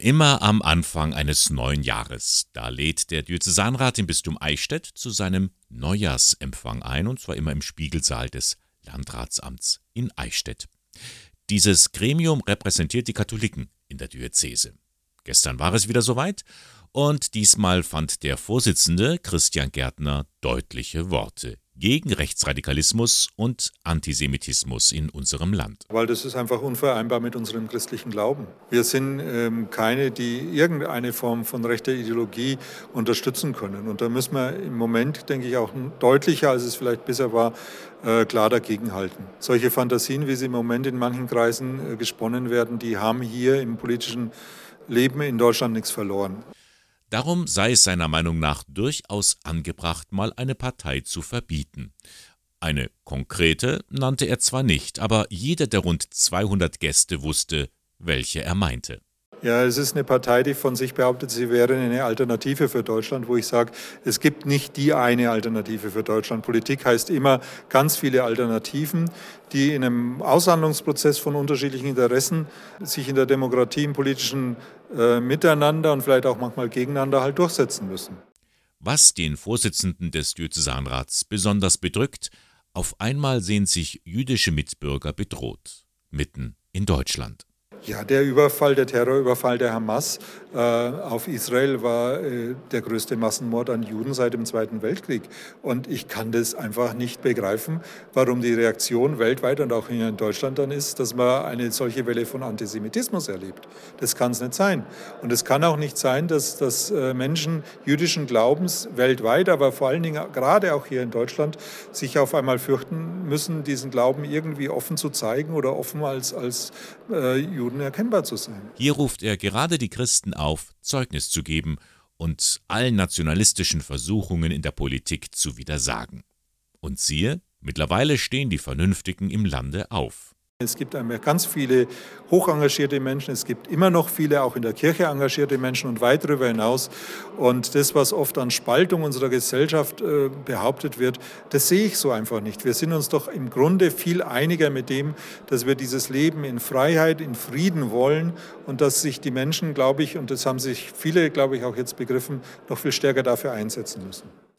Immer am Anfang eines neuen Jahres, da lädt der Diözesanrat im Bistum Eichstätt zu seinem Neujahrsempfang ein, und zwar immer im Spiegelsaal des Landratsamts in Eichstätt. Dieses Gremium repräsentiert die Katholiken in der Diözese. Gestern war es wieder soweit und diesmal fand der Vorsitzende Christian Gärtner deutliche Worte gegen Rechtsradikalismus und Antisemitismus in unserem Land. Weil das ist einfach unvereinbar mit unserem christlichen Glauben. Wir sind ähm, keine, die irgendeine Form von rechter Ideologie unterstützen können. Und da müssen wir im Moment, denke ich, auch deutlicher, als es vielleicht bisher war, äh, klar dagegenhalten. Solche Fantasien, wie sie im Moment in manchen Kreisen äh, gesponnen werden, die haben hier im politischen Leben in Deutschland nichts verloren. Darum sei es seiner Meinung nach durchaus angebracht, mal eine Partei zu verbieten. Eine konkrete nannte er zwar nicht, aber jeder der rund 200 Gäste wusste, welche er meinte. Ja, es ist eine Partei, die von sich behauptet, sie wäre eine Alternative für Deutschland, wo ich sage, es gibt nicht die eine Alternative für Deutschland. Politik heißt immer ganz viele Alternativen, die in einem Aushandlungsprozess von unterschiedlichen Interessen sich in der Demokratie im politischen äh, Miteinander und vielleicht auch manchmal gegeneinander halt durchsetzen müssen. Was den Vorsitzenden des Diözesanrats besonders bedrückt, auf einmal sehen sich jüdische Mitbürger bedroht, mitten in Deutschland. Ja, der Überfall, der Terrorüberfall der Hamas äh, auf Israel war äh, der größte Massenmord an Juden seit dem Zweiten Weltkrieg. Und ich kann das einfach nicht begreifen, warum die Reaktion weltweit und auch hier in Deutschland dann ist, dass man eine solche Welle von Antisemitismus erlebt. Das kann es nicht sein. Und es kann auch nicht sein, dass, dass äh, Menschen jüdischen Glaubens weltweit, aber vor allen Dingen gerade auch hier in Deutschland, sich auf einmal fürchten müssen, diesen Glauben irgendwie offen zu zeigen oder offen als, als äh, Juden Juden erkennbar zu sein. Hier ruft er gerade die Christen auf, Zeugnis zu geben und allen nationalistischen Versuchungen in der Politik zu widersagen. Und siehe, mittlerweile stehen die Vernünftigen im Lande auf. Es gibt ganz viele hoch engagierte Menschen, es gibt immer noch viele auch in der Kirche engagierte Menschen und weit darüber hinaus. Und das, was oft an Spaltung unserer Gesellschaft äh, behauptet wird, das sehe ich so einfach nicht. Wir sind uns doch im Grunde viel einiger mit dem, dass wir dieses Leben in Freiheit, in Frieden wollen und dass sich die Menschen, glaube ich, und das haben sich viele, glaube ich, auch jetzt begriffen, noch viel stärker dafür einsetzen müssen.